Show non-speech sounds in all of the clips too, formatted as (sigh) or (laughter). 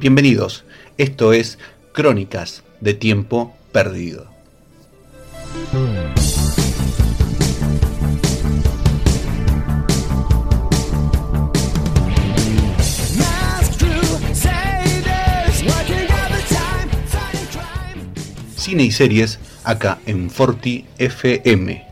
Bienvenidos, esto es Crónicas de Tiempo Perdido. Cine y series acá en Forti FM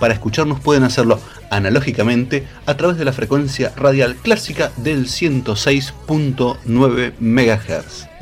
para escucharnos pueden hacerlo analógicamente a través de la frecuencia radial clásica del 106.9 MHz.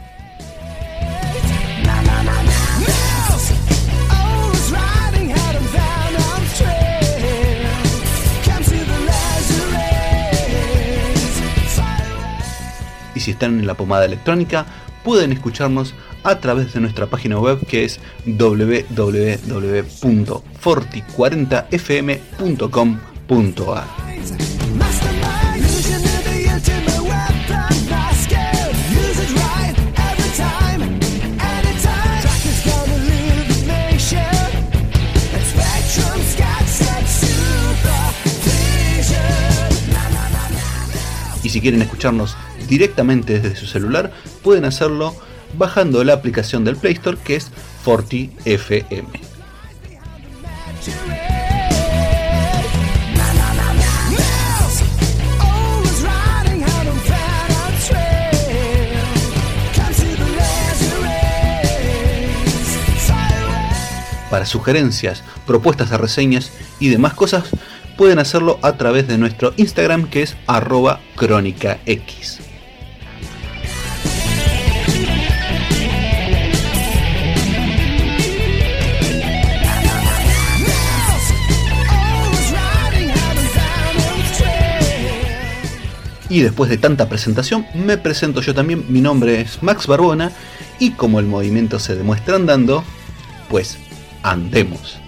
Si están en la pomada electrónica, pueden escucharnos a través de nuestra página web que es www.forti40fm.com.ar. Y si quieren escucharnos directamente desde su celular, pueden hacerlo bajando la aplicación del Play Store que es Forti FM. Para sugerencias, propuestas de reseñas y demás cosas, pueden hacerlo a través de nuestro Instagram que es arroba crónica Y después de tanta presentación, me presento yo también. Mi nombre es Max Barbona y como el movimiento se demuestra andando, pues andemos.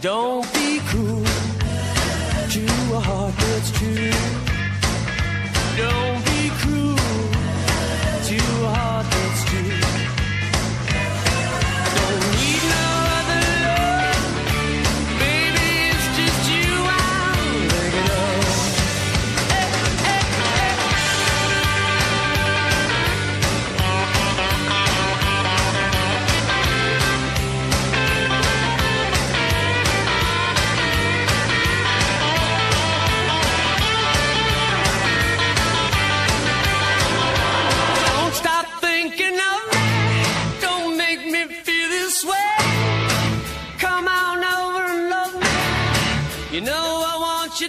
Don't be cruel to a heart that's true.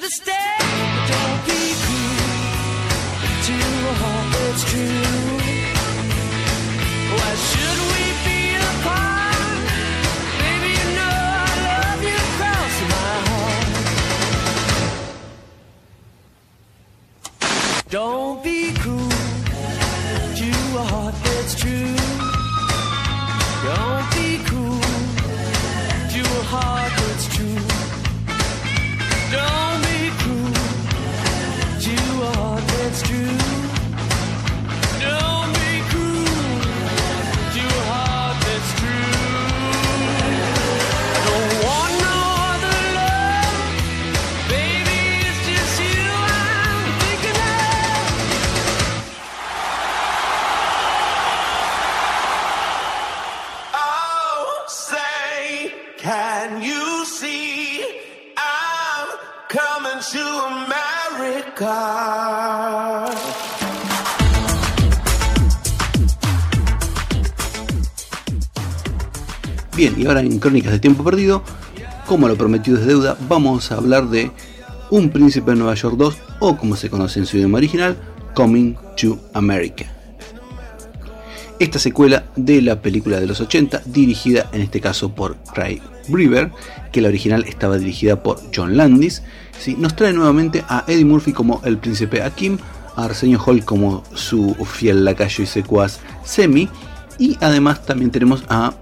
To stay, but don't be cruel to a heart that's true. Why should we be apart? Baby, you know I love you across my heart. Don't Bien, y ahora en Crónicas de Tiempo Perdido, como lo prometido es deuda, vamos a hablar de Un Príncipe de Nueva York 2, o como se conoce en su idioma original, Coming to America. Esta secuela de la película de los 80, dirigida en este caso por Ray River, que la original estaba dirigida por John Landis, ¿sí? nos trae nuevamente a Eddie Murphy como el príncipe Akim, a Arsenio Hall como su fiel lacayo y secuaz Semi, y además también tenemos a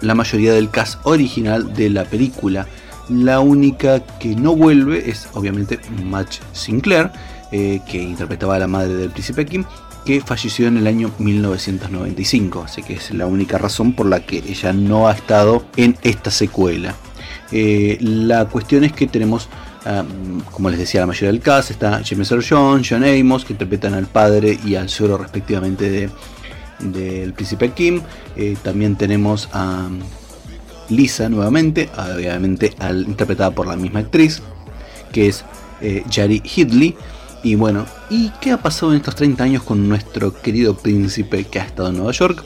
la mayoría del cast original de la película. La única que no vuelve es obviamente Match Sinclair, eh, que interpretaba a la madre del príncipe Kim, que falleció en el año 1995. Así que es la única razón por la que ella no ha estado en esta secuela. Eh, la cuestión es que tenemos, um, como les decía, la mayoría del cast. Está James Earl Jones, John Amos, que interpretan al padre y al suegro respectivamente de del príncipe Kim. Eh, también tenemos a Lisa nuevamente, obviamente al, interpretada por la misma actriz, que es eh, Jari Hidley. Y bueno, ¿y qué ha pasado en estos 30 años con nuestro querido príncipe que ha estado en Nueva York?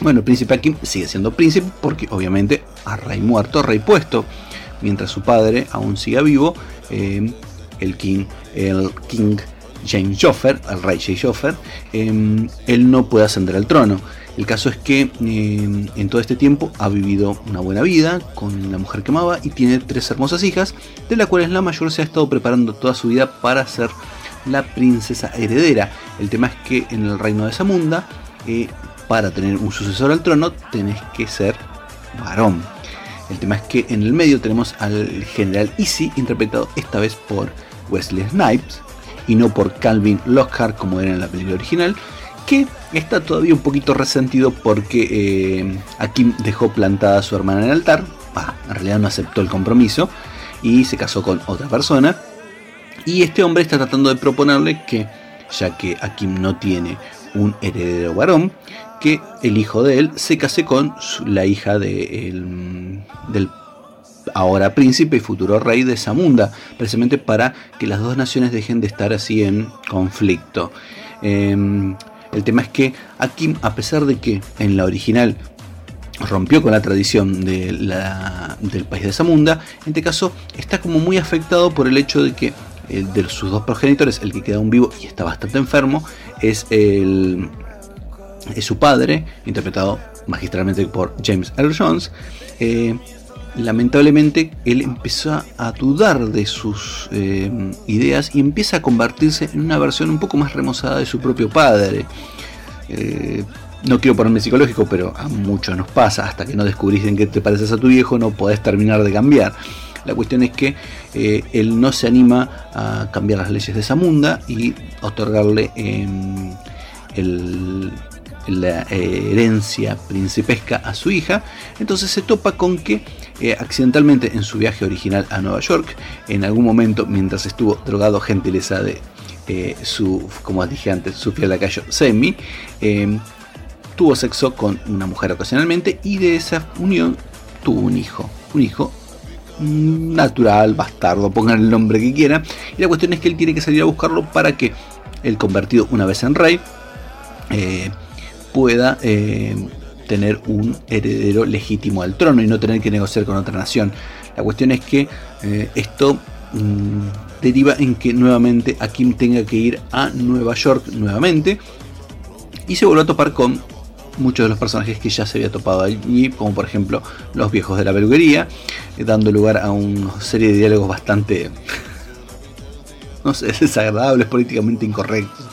Bueno, el príncipe Kim sigue siendo príncipe porque obviamente a rey muerto, rey puesto. Mientras su padre aún siga vivo, eh, el King, el King James Joffer, el rey James Joffer, eh, él no puede ascender al trono. El caso es que eh, en todo este tiempo ha vivido una buena vida con la mujer que amaba y tiene tres hermosas hijas, de las cuales la mayor se ha estado preparando toda su vida para ser la princesa heredera. El tema es que en el reino de Zamunda, eh, para tener un sucesor al trono, tenés que ser varón. El tema es que en el medio tenemos al general Easy, interpretado esta vez por Wesley Snipes, y no por Calvin Lockhart como era en la película original, que está todavía un poquito resentido porque eh, dejó plantada a su hermana en el altar, bah, en realidad no aceptó el compromiso y se casó con otra persona, y este hombre está tratando de proponerle que, ya que Akim no tiene un heredero varón, que el hijo de él se case con la hija de el- del ahora príncipe y futuro rey de Zamunda, precisamente para que las dos naciones dejen de estar así en conflicto. Em, el tema es que Akim, a pesar de que en la original rompió con la tradición del país de Zamunda, en este caso está como muy afectado por el hecho de que eh, de sus dos progenitores, el que queda aún vivo y está bastante enfermo, es el es su padre, interpretado magistralmente por James Earl Jones. Eh, lamentablemente él empezó a dudar de sus eh, ideas y empieza a convertirse en una versión un poco más remozada de su propio padre. Eh, no quiero ponerme psicológico, pero a muchos nos pasa, hasta que no descubrís en qué te pareces a tu viejo, no podés terminar de cambiar. La cuestión es que eh, él no se anima a cambiar las leyes de Zamunda y otorgarle em, la herencia principesca a su hija. Entonces se topa con que accidentalmente en su viaje original a Nueva York, en algún momento mientras estuvo drogado gentileza de eh, su, como dije antes, su fiel lacayo Semi, eh, tuvo sexo con una mujer ocasionalmente y de esa unión tuvo un hijo, un hijo natural, bastardo, pongan el nombre que quieran. Y la cuestión es que él tiene que salir a buscarlo para que el convertido una vez en rey eh, pueda eh, tener un heredero legítimo al trono y no tener que negociar con otra nación. La cuestión es que eh, esto mm, deriva en que nuevamente Akim tenga que ir a Nueva York nuevamente y se vuelve a topar con muchos de los personajes que ya se había topado allí, como por ejemplo los viejos de la peluquería, eh, dando lugar a una serie de diálogos bastante, (laughs) no sé, desagradables, políticamente incorrectos.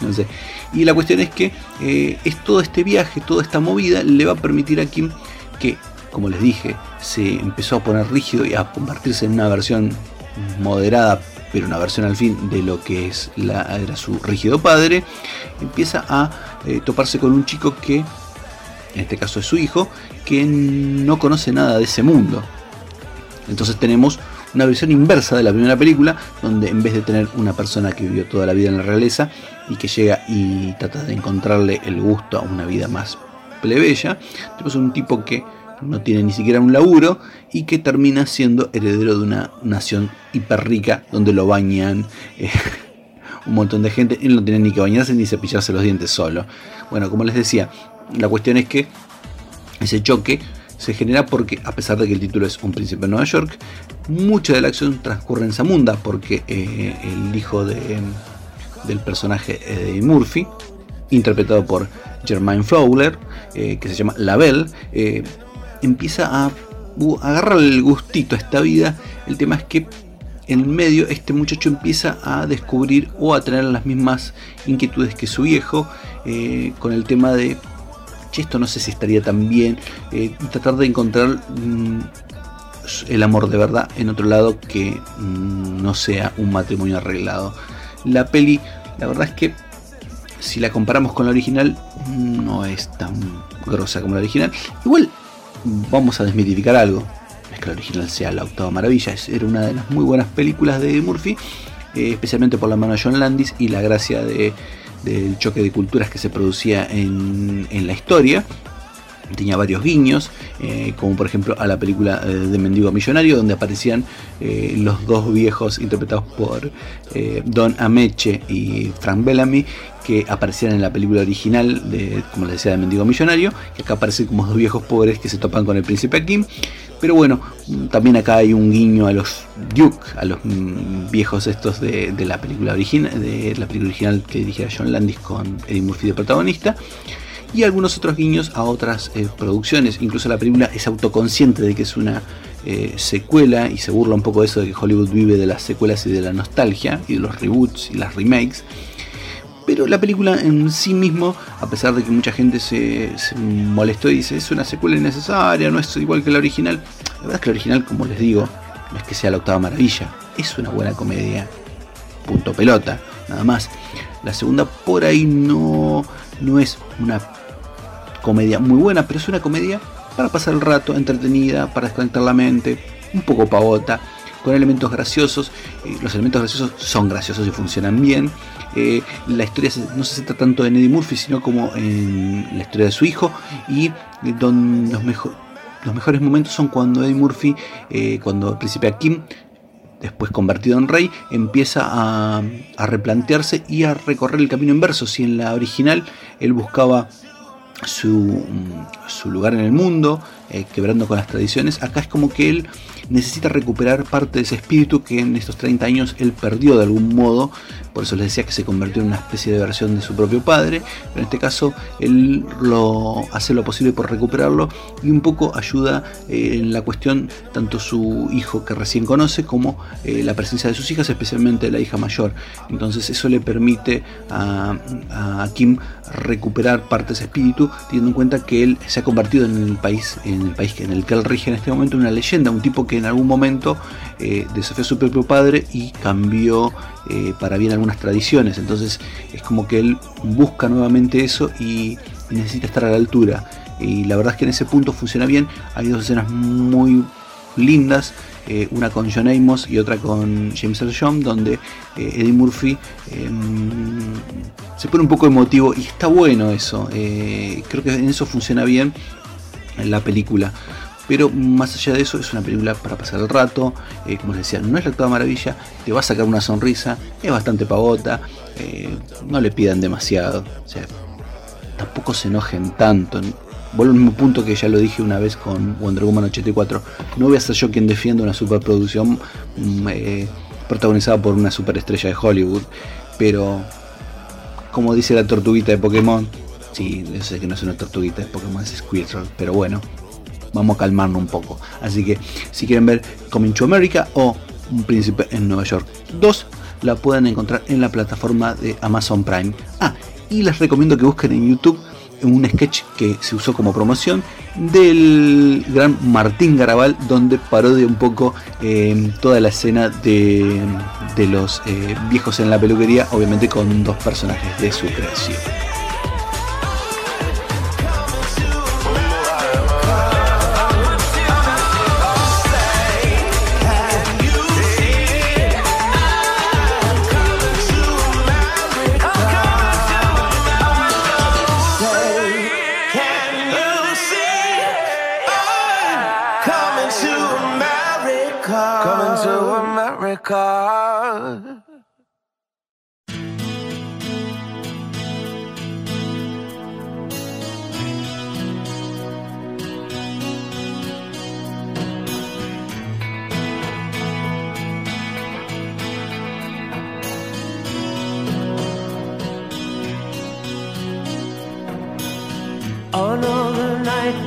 No sé. Y la cuestión es que eh, es todo este viaje, toda esta movida le va a permitir a Kim que, como les dije, se empezó a poner rígido y a convertirse en una versión moderada, pero una versión al fin de lo que es era su rígido padre, empieza a eh, toparse con un chico que, en este caso es su hijo, que no conoce nada de ese mundo. Entonces tenemos una versión inversa de la primera película, donde en vez de tener una persona que vivió toda la vida en la realeza y que llega y trata de encontrarle el gusto a una vida más plebeya, tenemos un tipo que no tiene ni siquiera un laburo y que termina siendo heredero de una nación hiper rica donde lo bañan eh, (laughs) un montón de gente. Él no tiene ni que bañarse ni cepillarse los dientes solo. Bueno, como les decía, la cuestión es que ese choque se genera porque, a pesar de que el título es Un príncipe de Nueva York, mucha de la acción transcurre en Zamunda porque eh, el hijo de, del personaje Eddie Murphy, interpretado por Jermaine Fowler, eh, que se llama Labelle, eh, empieza a, uh, agarrar el gustito a esta vida. El tema es que en medio este muchacho empieza a descubrir o a tener las mismas inquietudes que su viejo con el tema de esto no sé si estaría tan bien, eh, tratar de encontrar mm, el amor de verdad en otro lado que mm, no sea un matrimonio arreglado. La peli, la verdad es que si la comparamos con la original, no es tan grosa como la original. Igual vamos a desmitificar algo. Es que la original sea la octava maravilla, era una de las muy buenas películas de Murphy, eh, especialmente por la mano de John Landis y la gracia de del choque de culturas que se producía en, la historia. Tenía varios guiños, eh, como por ejemplo a la película eh, de Mendigo Millonario, donde aparecían eh, los dos viejos interpretados por Don Ameche y Frank Bellamy, que aparecían en la película original de, como les decía, de Mendigo Millonario, que acá aparecen como dos viejos pobres que se topan con el príncipe Kim. Pero bueno, también acá hay un guiño a los Duke, a los mm, viejos estos de, la película original, de la película original que dirigía John Landis con Eddie Murphy de protagonista. Y algunos otros guiños a otras eh, producciones. Incluso la película es autoconsciente de que es una eh, secuela y se burla un poco de eso de que Hollywood vive de las secuelas y de la nostalgia y de los reboots y las remakes. Pero la película en sí mismo, a pesar de que mucha gente se, molestó y dice es una secuela innecesaria, no es igual que la original, la verdad es que la original, como les digo, no es que sea la octava maravilla, es una buena comedia. Punto pelota, nada más. La segunda por ahí no, no es una comedia muy buena, pero es una comedia para pasar el rato, entretenida, para desconectar la mente, un poco pavota, con elementos graciosos. Eh, los elementos graciosos son graciosos y funcionan bien. Eh, la historia no se centra tanto en Eddie Murphy, sino como en la historia de su hijo. Y donde los, mejores momentos son cuando Eddie Murphy, eh, cuando el príncipe Akim, después convertido en rey, empieza a, replantearse y a recorrer el camino inverso. Si en la original él buscaba su, su lugar en el mundo, quebrando con las tradiciones, acá es como que él necesita recuperar parte de ese espíritu que en estos 30 años él perdió de algún modo, por eso les decía que se convirtió en una especie de versión de su propio padre, en este caso él lo hace lo posible por recuperarlo y un poco ayuda eh, en la cuestión tanto su hijo que recién conoce como eh, la presencia de sus hijas, especialmente la hija mayor. Entonces eso le permite a, Kim recuperar parte de ese espíritu, teniendo en cuenta que él se ha convertido en el país, el país en el que él rige en este momento, una leyenda, un tipo que en algún momento eh, desafió a su propio padre y cambió eh, para bien algunas tradiciones. Entonces es como que él busca nuevamente eso y, necesita estar a la altura. Y la verdad es que en ese punto funciona bien. Hay dos escenas muy lindas. Eh, una con John Amos y otra con James Earl Jones, donde Eddie Murphy em, se pone un poco emotivo y está bueno eso. creo que en eso funciona bien en la película. Pero más allá de eso, es una película para pasar el rato. Eh, como les decía, no es la octava maravilla, te va a sacar una sonrisa, es bastante pavota. Eh, no le pidan demasiado, tampoco se enojen tanto. vuelvo al mismo punto que ya lo dije una vez con Wonder Woman 84. No voy a ser yo quien defienda una superproducción mm, eh, protagonizada por una superestrella de Hollywood, pero como dice la tortuguita de Pokémon, sí, yo sé que no es una tortuguita de Pokémon, es Squirtle, pero bueno, vamos a calmarnos un poco. Así que si quieren ver Coming to America o Un Príncipe en Nueva York 2, la pueden encontrar en la plataforma de Amazon Prime. Ah, y les recomiendo que busquen en YouTube un sketch que se usó como promoción del gran Martín Garabal donde parodia un poco eh, toda la escena de, de los eh, viejos en la peluquería obviamente con dos personajes de su creación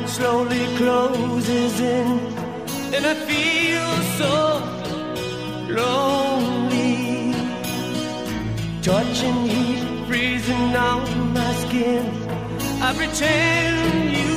slowly closes in, and I feel so lonely. Touching heat freezing on my skin. I pretend you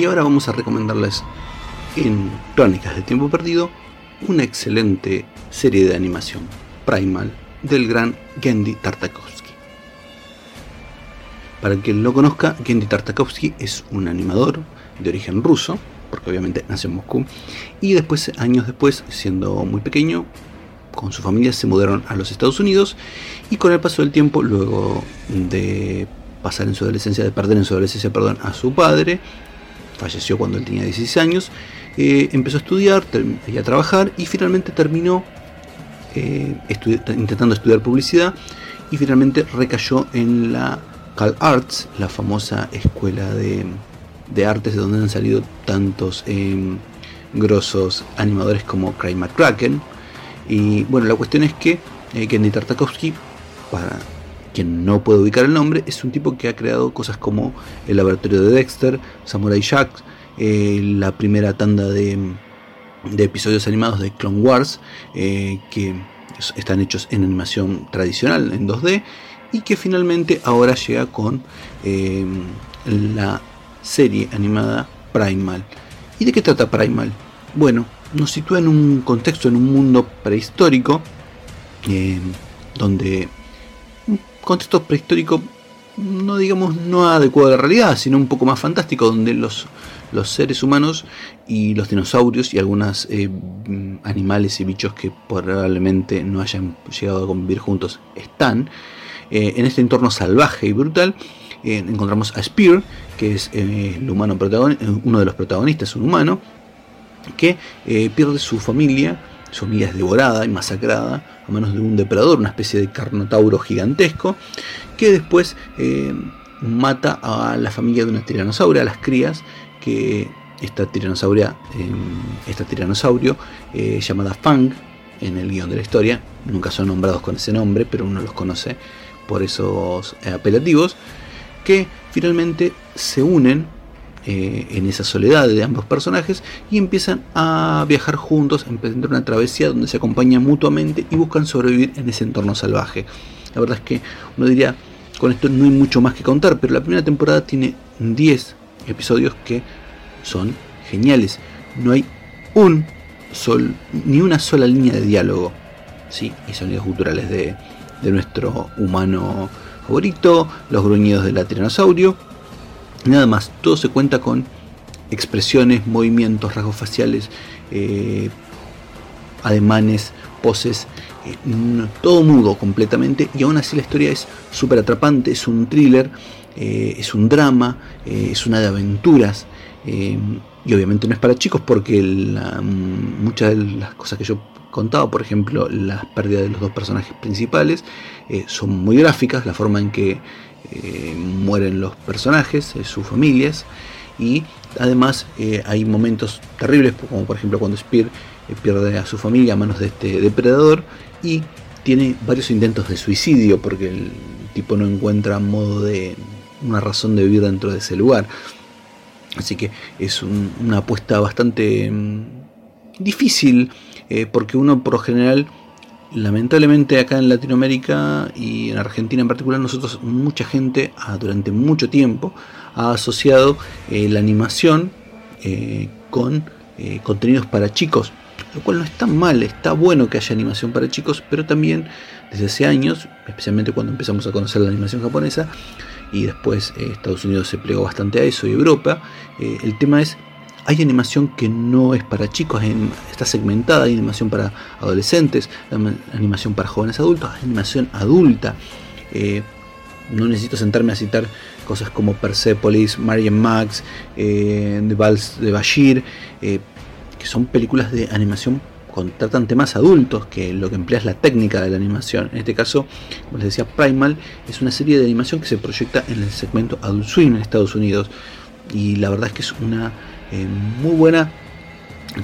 Y ahora vamos a recomendarles en Crónicas de Tiempo Perdido una excelente serie de animación, Primal, del gran Gendy Tartakovsky. Para quien lo conozca, Gendy Tartakovsky es un animador de origen ruso, porque obviamente nació en Moscú, y después, años después, siendo muy pequeño, con su familia se mudaron a los Estados Unidos y con el paso del tiempo, luego de pasar en su adolescencia, de perder en su adolescencia, perdón, a su padre, falleció cuando él tenía 16 años, eh, empezó a estudiar y a trabajar y finalmente terminó eh, intentando estudiar publicidad y finalmente recayó en la Cal Arts, la famosa escuela de, de artes de donde han salido tantos eh, grosos animadores como Craig McCracken. Y bueno, la cuestión es que eh, Kenny Tartakovsky, para quien no puede ubicar el nombre, es un tipo que ha creado cosas como el laboratorio de Dexter, Samurai Jack, eh, la primera tanda de, episodios animados de Clone Wars, eh, que están hechos en animación tradicional, en 2D, y que finalmente ahora llega con eh, la serie animada Primal. ¿Y de qué trata Primal? Bueno, nos sitúa en un contexto, en un mundo prehistórico, eh, donde contexto prehistórico no digamos no adecuado a la realidad, sino un poco más fantástico, donde los, los seres humanos y los dinosaurios y algunos eh, animales y bichos que probablemente no hayan llegado a convivir juntos están. Eh, en este entorno salvaje y brutal eh, encontramos a Spear, que es el humano uno de los protagonistas, un humano, que pierde su familia, su familia es devorada y masacrada a manos de un depredador, una especie de carnotauro gigantesco, que después eh, mata a la familia de una tiranosauria, a las crías, que esta tiranosauria, eh, esta tiranosaurio llamada Fang en el guion de la historia, nunca son nombrados con ese nombre, pero uno los conoce por esos apelativos, que finalmente se unen eh, en esa soledad de ambos personajes y empiezan a viajar juntos, emprender una travesía donde se acompañan mutuamente y buscan sobrevivir en ese entorno salvaje. La verdad es que uno diría, con esto no hay mucho más que contar, pero la primera temporada tiene 10 episodios que son geniales. No hay un sol, ni una sola línea de diálogo. Sí, y sonidos culturales de, de nuestro humano favorito, los gruñidos del tiranosaurio. Nada más, todo se cuenta con expresiones, movimientos, rasgos faciales, eh, ademanes, poses, eh, todo mudo completamente. Y aún así la historia es súper atrapante, es un thriller, eh, es un drama, es una de aventuras y obviamente no es para chicos porque la, muchas de las cosas que yo contaba, por ejemplo, las pérdidas de los dos personajes principales, son muy gráficas, la forma en que eh, mueren los personajes, eh, sus familias, y además eh, hay momentos terribles, como por ejemplo cuando Spear pierde a su familia a manos de este depredador y tiene varios intentos de suicidio porque el tipo no encuentra modo de una razón de vivir dentro de ese lugar. Así que es un, una apuesta bastante mmm, difícil porque uno por lo general lamentablemente acá en Latinoamérica y en Argentina en particular nosotros mucha gente ah, durante mucho tiempo ha asociado eh, la animación eh, con eh, contenidos para chicos lo cual no está mal, está bueno que haya animación para chicos, pero también desde hace años, especialmente cuando empezamos a conocer la animación japonesa y después Estados Unidos se plegó bastante a eso y Europa, el tema es hay animación que no es para chicos, está segmentada, hay animación para adolescentes, animación para jóvenes adultos, animación adulta. Eh, no necesito sentarme a citar cosas como Persepolis, Marian Max, eh, The Vals de Bashir, eh, que son películas de animación con, tratan temas adultos, que lo que emplea es la técnica de la animación. En este caso, como les decía, Primal es una serie de animación que se proyecta en el segmento Adult Swim en Estados Unidos. Y la verdad es que es una eh, muy buena,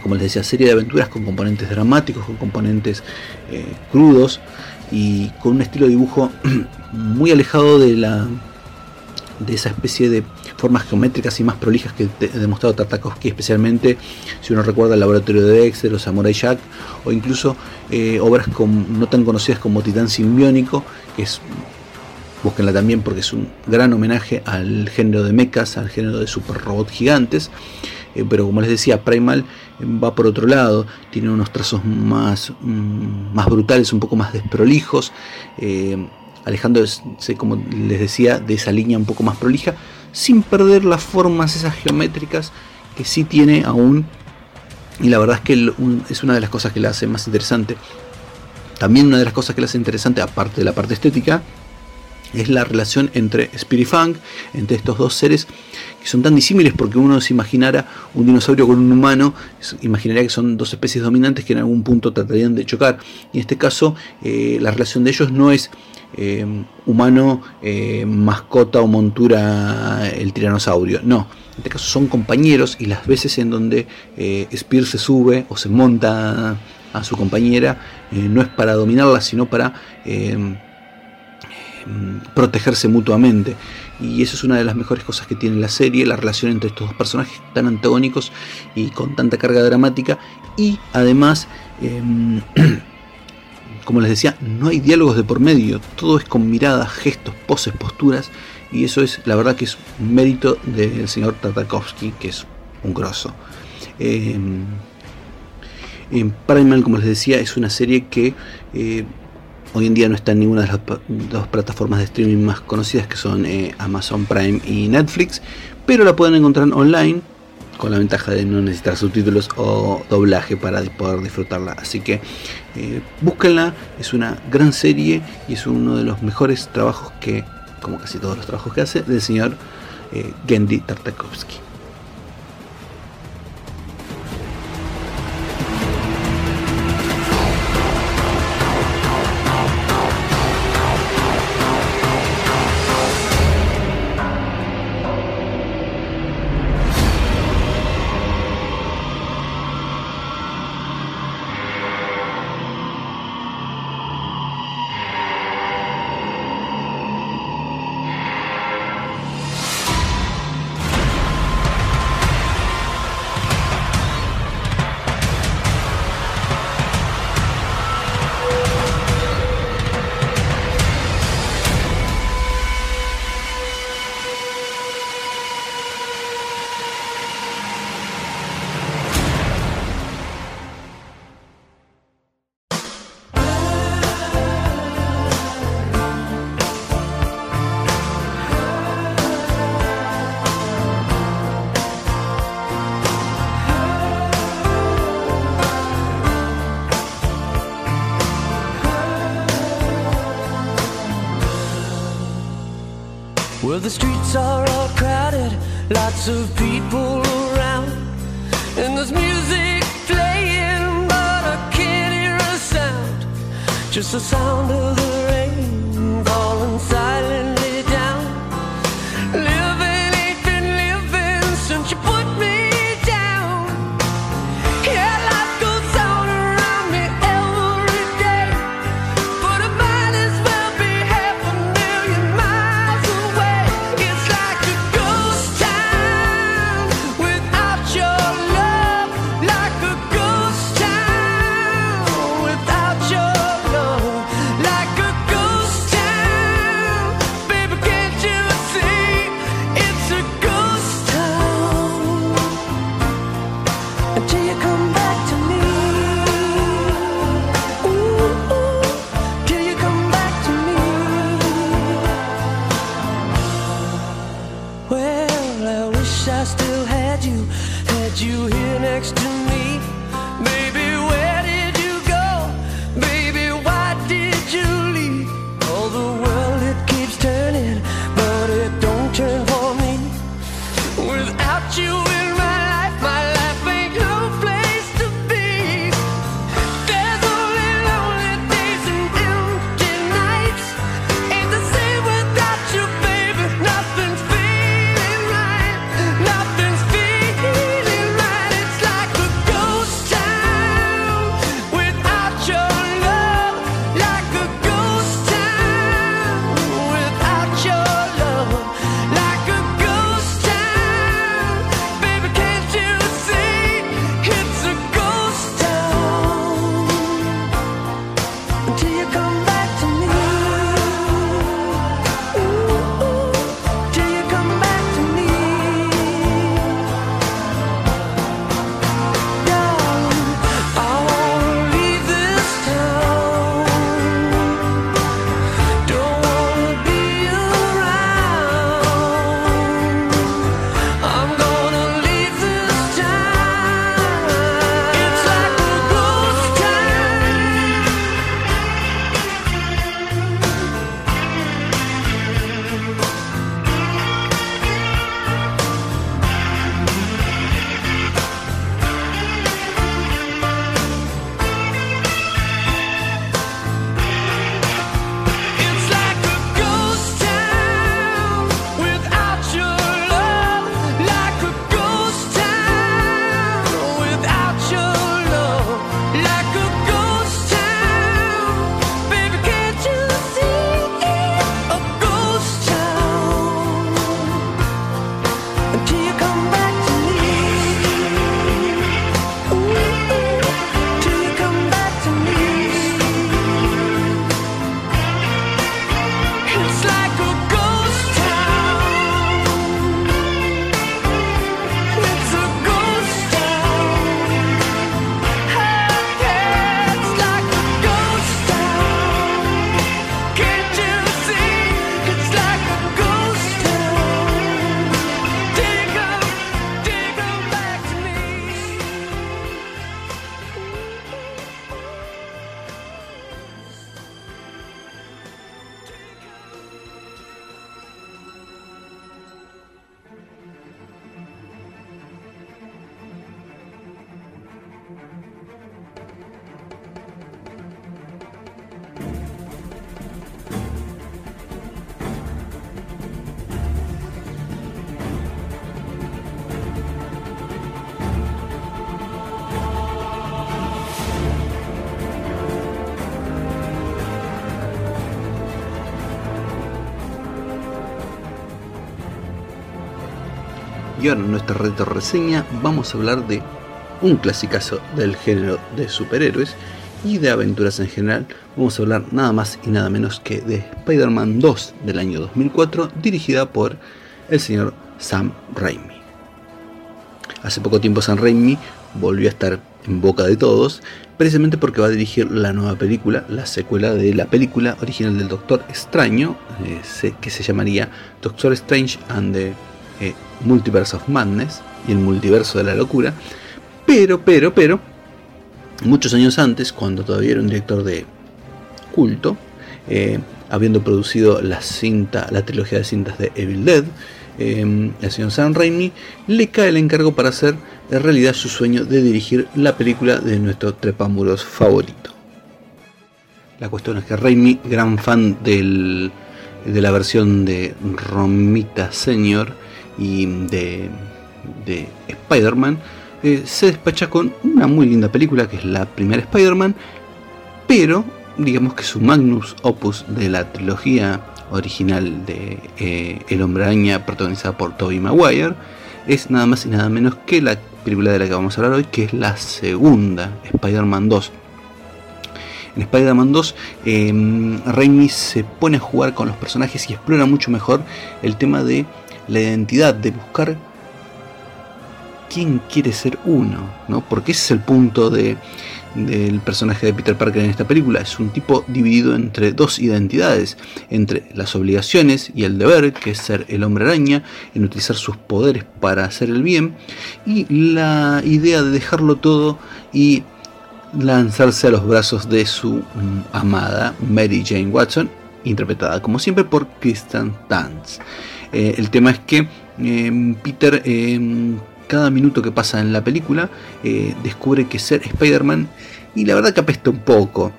como les decía, serie de aventuras con componentes dramáticos, con componentes eh, crudos y con un estilo de dibujo (clears throat) muy alejado de la de esa especie de formas geométricas y más prolijas que ha demostrado Tartakovsky, especialmente si uno recuerda el laboratorio de Dexter o Samurai Jack, o incluso eh, obras con, no tan conocidas como Titán Simbiónico, que es búsquenla también porque es un gran homenaje al género de mechas, al género de super robots gigantes. Eh, pero como les decía, Primal eh, va por otro lado, tiene unos trazos más, mm, más brutales, un poco más desprolijos, eh, alejándose, como les decía, de esa línea un poco más prolija, sin perder las formas esas geométricas que sí tiene aún. Y la verdad es que es una de las cosas que la hace más interesante. También una de las cosas que la hace interesante, aparte de la parte estética, es la relación entre Spirit Funk, entre estos dos seres que son tan disímiles porque uno se imaginara un dinosaurio con un humano, imaginaría que son dos especies dominantes que en algún punto tratarían de chocar. Y en este caso, eh, la relación de ellos no es eh, humano, eh, mascota o montura el tiranosaurio, no. En este caso son compañeros y las veces en donde Spear se sube o se monta a su compañera no es para dominarla, sino para protegerse mutuamente. Y eso es una de las mejores cosas que tiene la serie, la relación entre estos dos personajes tan antagónicos y con tanta carga dramática. Y además, em, (clears throat) como les decía, no hay diálogos de por medio, todo es con miradas, gestos, poses, posturas. Y eso es, la verdad, que es un mérito del señor Tartakovsky, que es un grosso. Eh, Primal, como les decía, es una serie que eh, Hoy en día no está en ninguna de las dos plataformas de streaming más conocidas que son eh, Amazon Prime y Netflix, pero la pueden encontrar online con la ventaja de no necesitar subtítulos o doblaje para poder disfrutarla. Así que eh, búsquenla, es una gran serie y es uno de los mejores trabajos que, como casi todos los trabajos que hace, del señor eh, Gendy Tartakovsky. Well, the streets are all crowded, lots of people around, and there's music playing, but I can't hear a sound. Just the sound of the En nuestra reto reseña vamos a hablar de un clasicazo del género de superhéroes y de aventuras en general. Vamos a hablar nada más y nada menos que de Spider-Man 2 del año 2004, dirigida por el señor Sam Raimi. Hace poco tiempo Sam Raimi volvió a estar en boca de todos, precisamente porque va a dirigir la nueva película, la secuela de la película original del Doctor Extraño, eh, que se llamaría Doctor Strange and the eh, Multiverse of Madness y el multiverso de la locura. Pero, pero, pero, muchos años antes, cuando todavía era un director de culto, eh, habiendo producido la cinta, la trilogía de cintas de Evil Dead, eh, el señor Sam Raimi le cae el encargo para hacer en realidad su sueño de dirigir la película de nuestro trepamuros favorito. La cuestión es que Raimi, gran fan del, de la versión de Romita Senior y de, de Spider-Man, eh, se despacha con una muy linda película que es la primera Spider-Man, pero digamos que su magnus opus de la trilogía original de eh, El Hombre Araña protagonizada por Tobey Maguire es nada más y nada menos que la película de la que vamos a hablar hoy, que es la segunda, Spider-Man 2. En Spider-Man 2, eh, Raimi se pone a jugar con los personajes y explora mucho mejor el tema de la identidad, de buscar quién quiere ser uno, ¿no? Porque ese es el punto de, del personaje de Peter Parker en esta película. Es un tipo dividido entre dos identidades, entre las obligaciones y el deber, que es ser el hombre araña, en utilizar sus poderes para hacer el bien, y la idea de dejarlo todo y lanzarse a los brazos de su mm, amada Mary Jane Watson, interpretada como siempre por Kristen Dunst. Eh, el tema es que eh, Peter eh, cada minuto que pasa en la película eh, descubre que ser Spider-Man y la verdad que apesta un poco.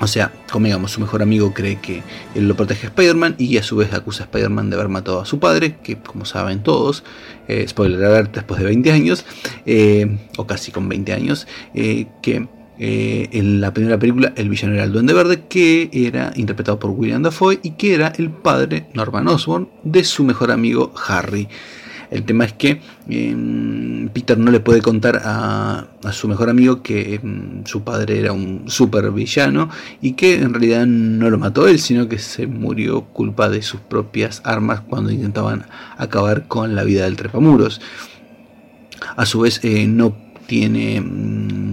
O sea, como digamos, su mejor amigo cree que él lo protege a Spider-Man y a su vez acusa a Spider-Man de haber matado a su padre, que como saben todos, eh, después de 20 años, eh, o casi con 20 años, que eh, en la primera película el villano era el Duende Verde, que era interpretado por William Dafoe y que era el padre, Norman Osborn, de su mejor amigo Harry. El tema es que eh, Peter no le puede contar a, su mejor amigo que eh, su padre era un super villano y que en realidad no lo mató él, sino que se murió culpa de sus propias armas cuando intentaban acabar con la vida del trepamuros. A su vez eh, no tiene mm,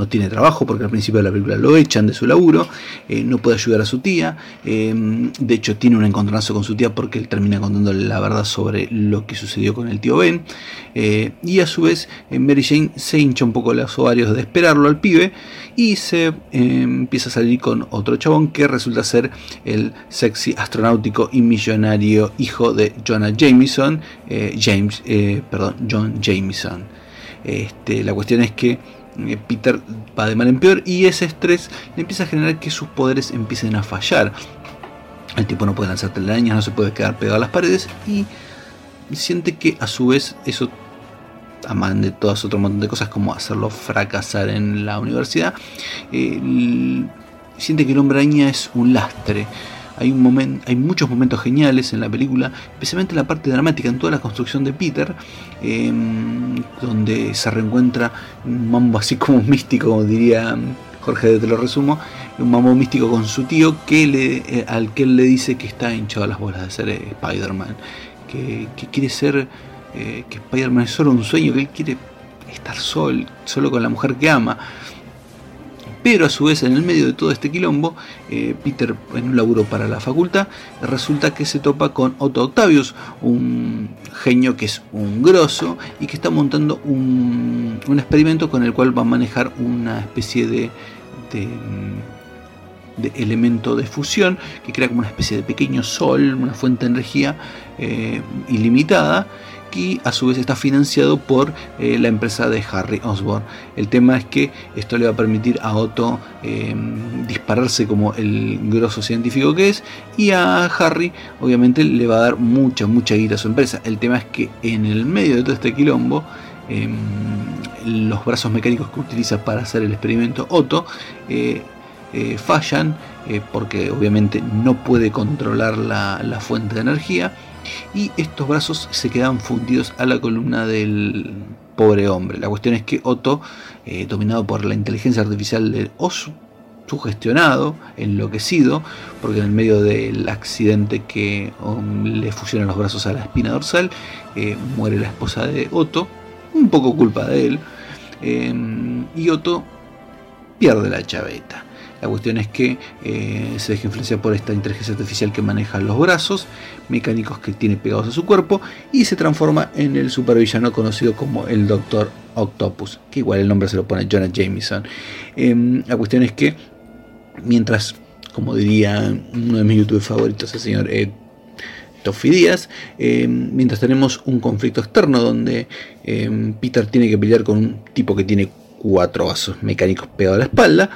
no tiene trabajo porque al principio de la película lo echan de su laburo, eh, no puede ayudar a su tía, eh, de hecho tiene un encontronazo con su tía porque él termina contándole la verdad sobre lo que sucedió con el tío Ben, eh, y a su vez Mary Jane se hincha un poco los ovarios de esperarlo al pibe y se empieza a salir con otro chabón que resulta ser el sexy astronáutico y millonario hijo de Jonah Jameson, James, perdón, John Jameson. Este, la cuestión es que eh, Peter va de mal en peor y ese estrés le empieza a generar que sus poderes empiecen a fallar. El tipo no puede lanzar telarañas, no se puede quedar pegado a las paredes y siente que a su vez eso, además de todas otro montón de cosas como hacerlo fracasar en la universidad, eh, siente que el hombre araña es un lastre. Hay, un momento, hay muchos momentos geniales en la película, especialmente en la parte dramática, en toda la construcción de Peter, eh, donde se reencuentra un mambo así como (laughs) místico, como diría Jorge, te lo resumo, un mambo místico con su tío que le, eh, al que él le dice que está hinchado a las bolas de ser eh, Spider-Man, que, que quiere ser, eh, que Spider-Man es solo un sueño, que él quiere estar sol, solo con la mujer que ama. Pero a su vez, en el medio de todo este quilombo, eh, Peter, en un laburo para la facultad, resulta que se topa con Otto Octavius, un genio que es un grosso y que está montando un, un experimento con el cual va a manejar una especie de, de, mm, elemento de fusión que crea como una especie de pequeño sol, una fuente de energía eh, ilimitada y a su vez está financiado por eh, la empresa de Harry Osborn. El tema es que esto le va a permitir a Otto eh, dispararse como el grosso científico que es y a Harry obviamente le va a dar mucha, mucha guita a su empresa. El tema es que en el medio de todo este quilombo eh, los brazos mecánicos que utiliza para hacer el experimento Otto eh, eh, fallan porque obviamente no puede controlar la, la fuente de energía y estos brazos se quedan fundidos a la columna del pobre hombre. La cuestión es que Otto, eh, dominado por la inteligencia artificial de Osu, sugestionado, enloquecido, porque en el medio del accidente que um, le fusionan los brazos a la espina dorsal, eh, muere la esposa de Otto, un poco culpa de él, eh, y Otto pierde la chaveta. La cuestión es que eh, se deja influenciar por esta inteligencia artificial que maneja los brazos mecánicos que tiene pegados a su cuerpo y se transforma en el supervillano conocido como el Doctor Octopus, que igual el nombre se lo pone Jonah Jameson. Em, la cuestión es que mientras, como diría uno de mis youtubers favoritos, el señor Ed Toffy Díaz, em, mientras tenemos un conflicto externo donde em, Peter tiene que pelear con un tipo que tiene cuatro vasos mecánicos pegados a la espalda,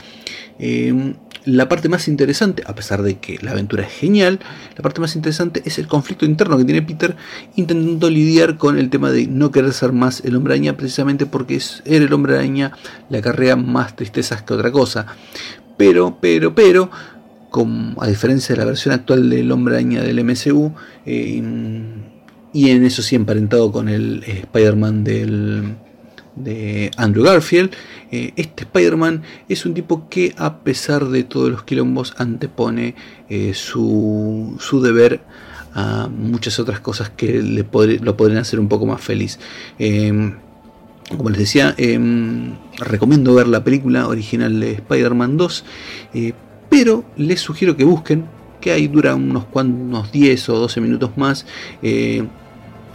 Em, la parte más interesante, a pesar de que la aventura es genial, la parte más interesante es el conflicto interno que tiene Peter intentando lidiar con el tema de no querer ser más el hombre araña precisamente porque es, el hombre araña le acarrea más tristezas que otra cosa. Pero, pero, pero, a diferencia de la versión actual del hombre araña del MCU, em, y en eso sí emparentado con el eh, Spider-Man del de Andrew Garfield. Eh, este Spider-Man es un tipo que a pesar de todos los quilombos antepone eh, su, su, deber a muchas otras cosas que le lo podrían hacer un poco más feliz. Em, como les decía, em, recomiendo ver la película original de Spider-Man 2, eh, pero les sugiero que busquen, que ahí dura unos, unos 10 o 12 minutos más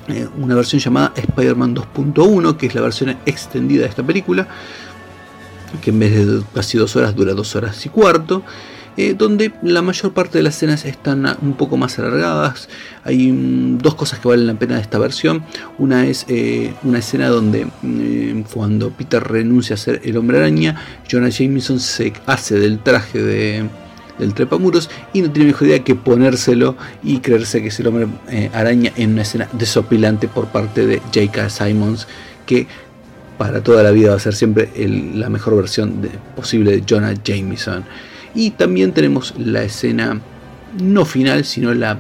eh, una versión llamada Spider-Man 2.1, que es la versión extendida de esta película, que en vez de casi dos horas dura dos horas y cuarto. Eh, donde la mayor parte de las escenas están un poco más alargadas. Hay mm, dos cosas que valen la pena de esta versión. Una es eh, una escena donde mm, cuando Peter renuncia a ser el hombre araña, Jonah Jameson se hace del traje de, del trepamuros y no tiene mejor idea que ponérselo y creerse que es el hombre eh, araña en una escena desopilante por parte de J.K. Simons que para toda la vida va a ser siempre la mejor versión posible de Jonah Jameson. Y también tenemos la escena no final, sino la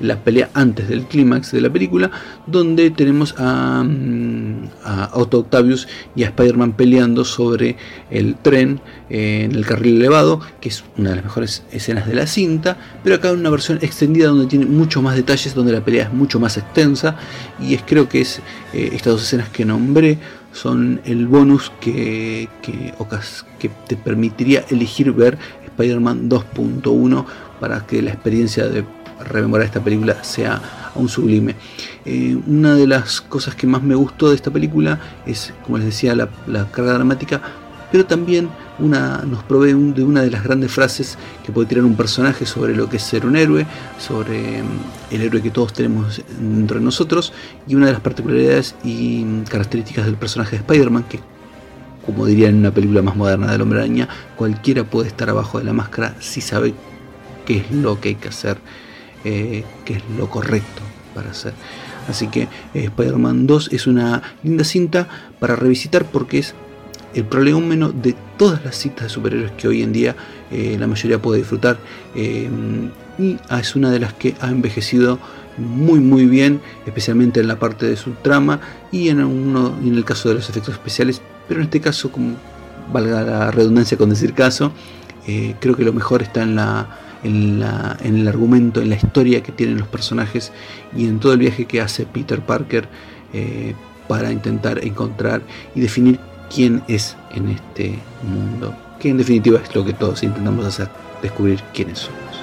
la pelea antes del clímax de la película, donde tenemos a, mm, a Otto Octavius y a Spider-Man peleando sobre el tren eh, en el carril elevado, que es una de las mejores escenas de la cinta, pero acá en una versión extendida donde tiene muchos más detalles, donde la pelea es mucho más extensa, y es creo que es eh, estas dos escenas que nombré son el bonus que, que, que te permitiría elegir ver Spider-Man 2.1 para que la experiencia de rememorar esta película sea aún sublime. Eh, una de las cosas que más me gustó de esta película es, como les decía, la, carga dramática, pero también una, nos provee de una de las grandes frases que puede tirar un personaje sobre lo que es ser un héroe, sobre mm, el héroe que todos tenemos entre nosotros, y una de las particularidades y características del personaje de Spider-Man, que como diría en una película más moderna del hombre araña, cualquiera puede estar abajo de la máscara si sabe qué es lo que hay que hacer eh, que es lo correcto para hacer. Así que eh, Spider-Man 2 es una linda cinta para revisitar porque es el prolegómeno de todas las citas de superhéroes que hoy en día eh, la mayoría puede disfrutar. y es una de las que ha envejecido muy muy bien, especialmente en la parte de su trama y en, uno, en el caso de los efectos especiales. Pero en este caso, como valga la redundancia con decir caso, creo que lo mejor está en la en, el argumento, en la historia que tienen los personajes y en todo el viaje que hace Peter Parker eh, para intentar encontrar y definir quién es en este mundo, que en definitiva es lo que todos intentamos hacer, descubrir quiénes somos.